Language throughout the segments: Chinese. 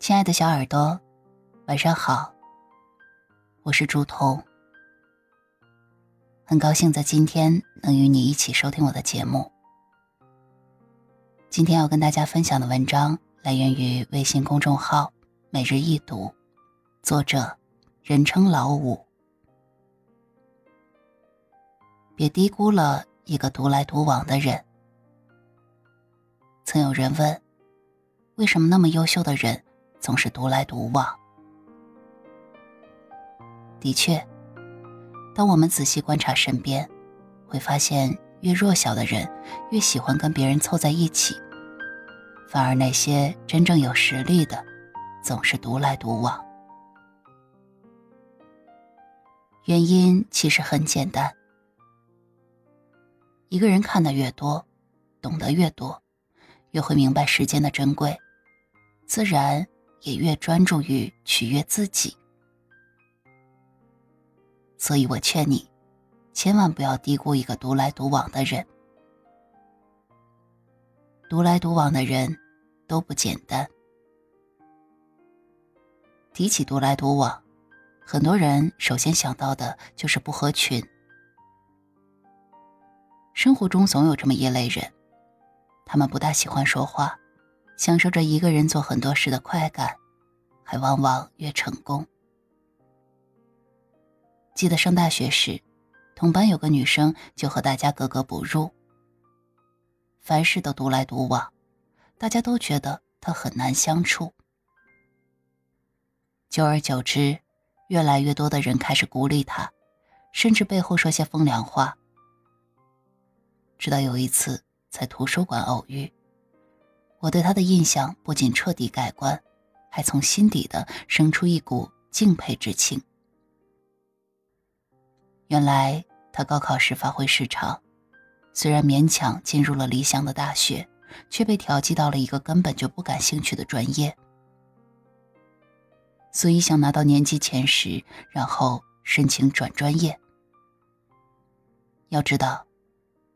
亲爱的小耳朵，晚上好，我是朱彤，很高兴在今天能与你一起收听我的节目。今天要跟大家分享的文章来源于微信公众号“每日一读”，作者人称老五。别低估了一个独来独往的人。曾有人问，为什么那么优秀的人？总是独来独往。的确，当我们仔细观察身边，会发现越弱小的人越喜欢跟别人凑在一起，反而那些真正有实力的，总是独来独往。原因其实很简单：一个人看的越多，懂得越多，越会明白时间的珍贵，自然。也越专注于取悦自己，所以我劝你，千万不要低估一个独来独往的人。独来独往的人都不简单。提起独来独往，很多人首先想到的就是不合群。生活中总有这么一类人，他们不大喜欢说话。享受着一个人做很多事的快感，还往往越成功。记得上大学时，同班有个女生就和大家格格不入，凡事都独来独往，大家都觉得她很难相处。久而久之，越来越多的人开始孤立她，甚至背后说些风凉话。直到有一次在图书馆偶遇。我对他的印象不仅彻底改观，还从心底的生出一股敬佩之情。原来他高考时发挥失常，虽然勉强进入了理想的大学，却被调剂到了一个根本就不感兴趣的专业，所以想拿到年级前十，然后申请转专业。要知道。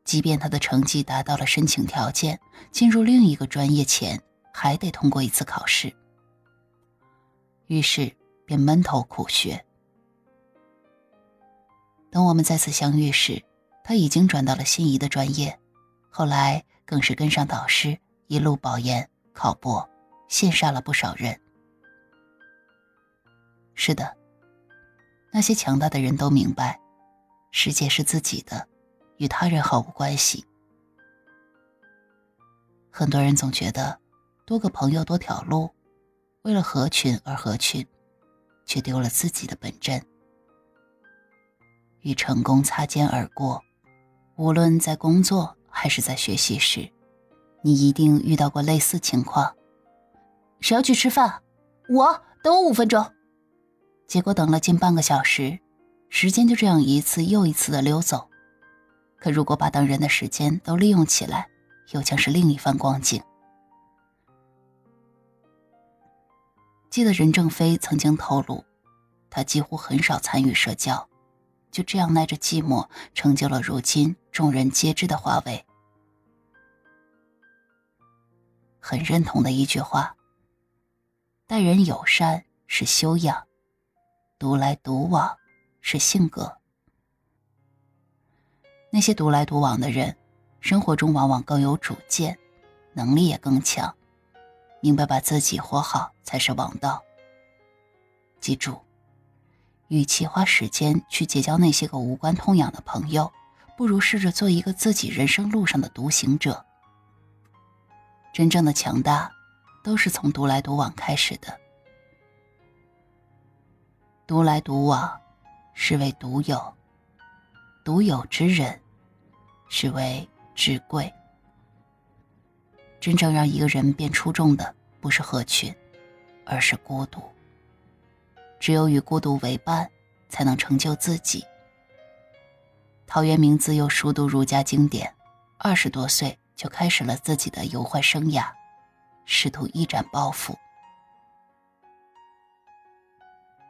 即便他的成绩达到了申请条件，进入另一个专业前还得通过一次考试，于是便闷头苦学。等我们再次相遇时，他已经转到了心仪的专业，后来更是跟上导师，一路保研考博，羡煞了不少人。是的，那些强大的人都明白，世界是自己的。与他人毫无关系。很多人总觉得多个朋友多条路，为了合群而合群，却丢了自己的本真。与成功擦肩而过，无论在工作还是在学习时，你一定遇到过类似情况。谁要去吃饭？我等我五分钟。结果等了近半个小时，时间就这样一次又一次的溜走。可如果把等人的时间都利用起来，又将是另一番光景。记得任正非曾经透露，他几乎很少参与社交，就这样耐着寂寞，成就了如今众人皆知的华为。很认同的一句话：待人友善是修养，独来独往是性格。那些独来独往的人，生活中往往更有主见，能力也更强，明白把自己活好才是王道。记住，与其花时间去结交那些个无关痛痒的朋友，不如试着做一个自己人生路上的独行者。真正的强大，都是从独来独往开始的。独来独往，是为独有，独有之人。是为至贵。真正让一个人变出众的，不是合群，而是孤独。只有与孤独为伴，才能成就自己。陶渊明自幼熟读儒家经典，二十多岁就开始了自己的游宦生涯，试图一展抱负。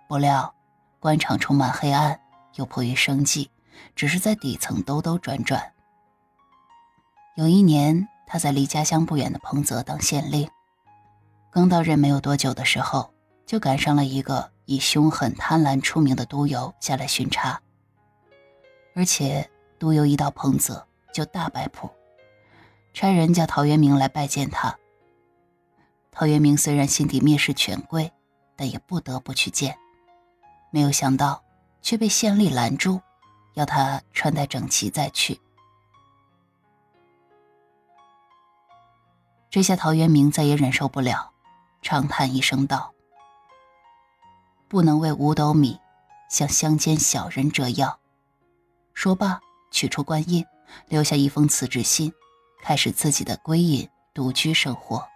不料，官场充满黑暗，又迫于生计，只是在底层兜兜转转。有一年，他在离家乡不远的彭泽当县令，刚到任没有多久的时候，就赶上了一个以凶狠贪婪出名的督邮下来巡查，而且督邮一到彭泽就大摆谱，差人叫陶渊明来拜见他。陶渊明虽然心底蔑视权贵，但也不得不去见。没有想到，却被县吏拦住，要他穿戴整齐再去。这下陶渊明再也忍受不了，长叹一声道：“不能为五斗米，向乡间小人折腰。”说罢，取出官印，留下一封辞职信，开始自己的归隐独居生活。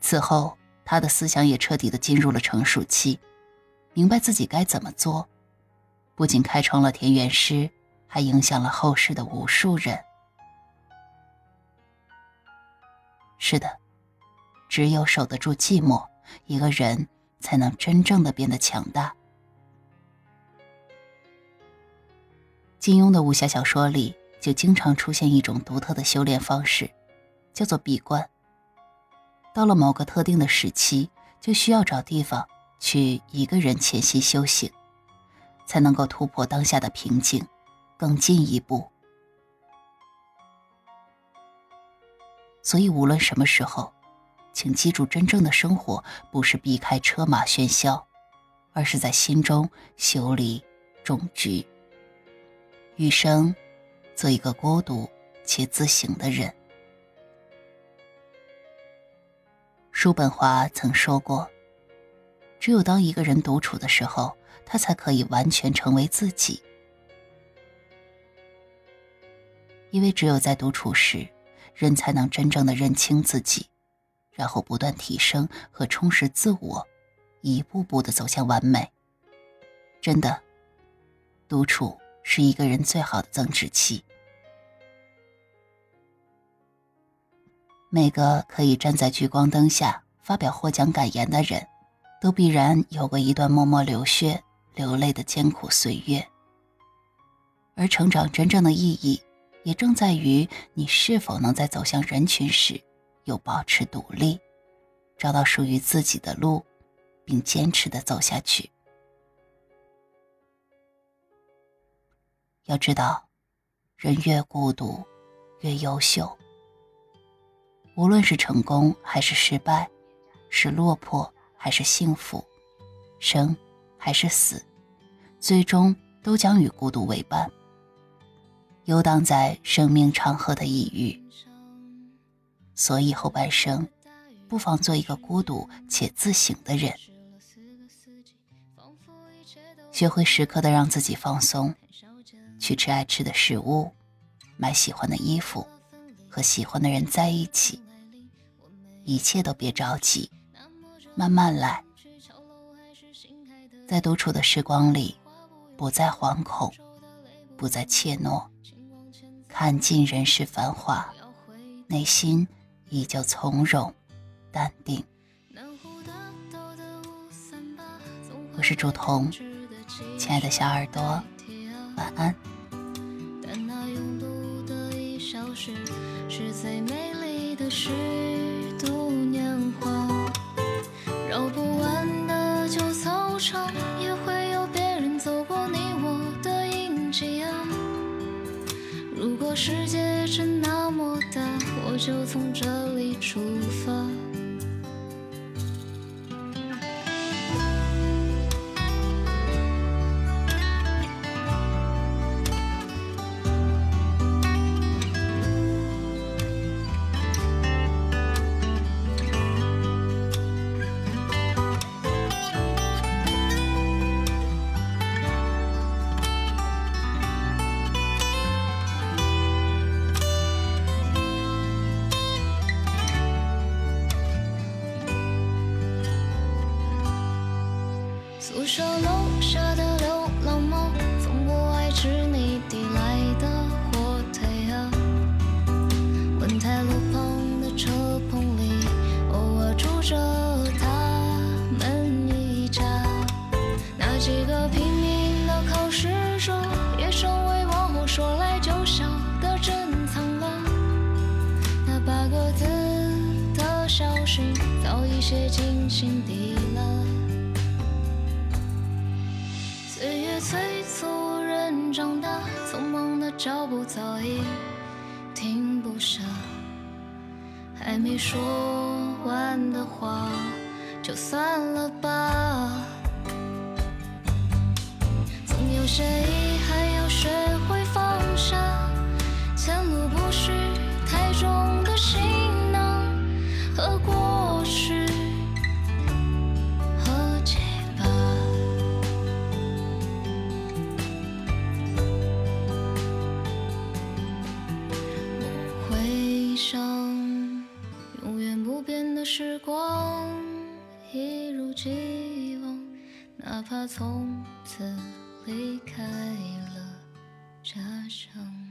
此后，他的思想也彻底的进入了成熟期，明白自己该怎么做，不仅开创了田园诗，还影响了后世的无数人。是的，只有守得住寂寞，一个人才能真正的变得强大。金庸的武侠小说里就经常出现一种独特的修炼方式，叫做闭关。到了某个特定的时期，就需要找地方去一个人潜心修行，才能够突破当下的瓶颈，更进一步。所以，无论什么时候，请记住，真正的生活不是避开车马喧嚣，而是在心中修理种菊。余生，做一个孤独且自省的人。叔本华曾说过：“只有当一个人独处的时候，他才可以完全成为自己。因为只有在独处时，人才能真正的认清自己，然后不断提升和充实自我，一步步的走向完美。真的，独处是一个人最好的增值期。”每个可以站在聚光灯下发表获奖感言的人，都必然有过一段默默流血、流泪的艰苦岁月。而成长真正的意义，也正在于你是否能在走向人群时，又保持独立，找到属于自己的路，并坚持的走下去。要知道，人越孤独，越优秀。无论是成功还是失败，是落魄还是幸福，生还是死，最终都将与孤独为伴，游荡在生命长河的抑郁。所以后半生，不妨做一个孤独且自省的人，学会时刻的让自己放松，去吃爱吃的食物，买喜欢的衣服，和喜欢的人在一起。一切都别着急，慢慢来。在独处的时光里，不再惶恐，不再怯懦，看尽人世繁华，内心依旧从容淡定。我是朱彤，亲爱的小耳朵，晚安。世界真那么大，我就从这里出发。搜寻，早已写进心底了。岁月催促人长大，匆忙的脚步早已停不下，还没说完的话，就算了吧。总有些回想永远不变的时光，一如既往，哪怕从此离开了家乡。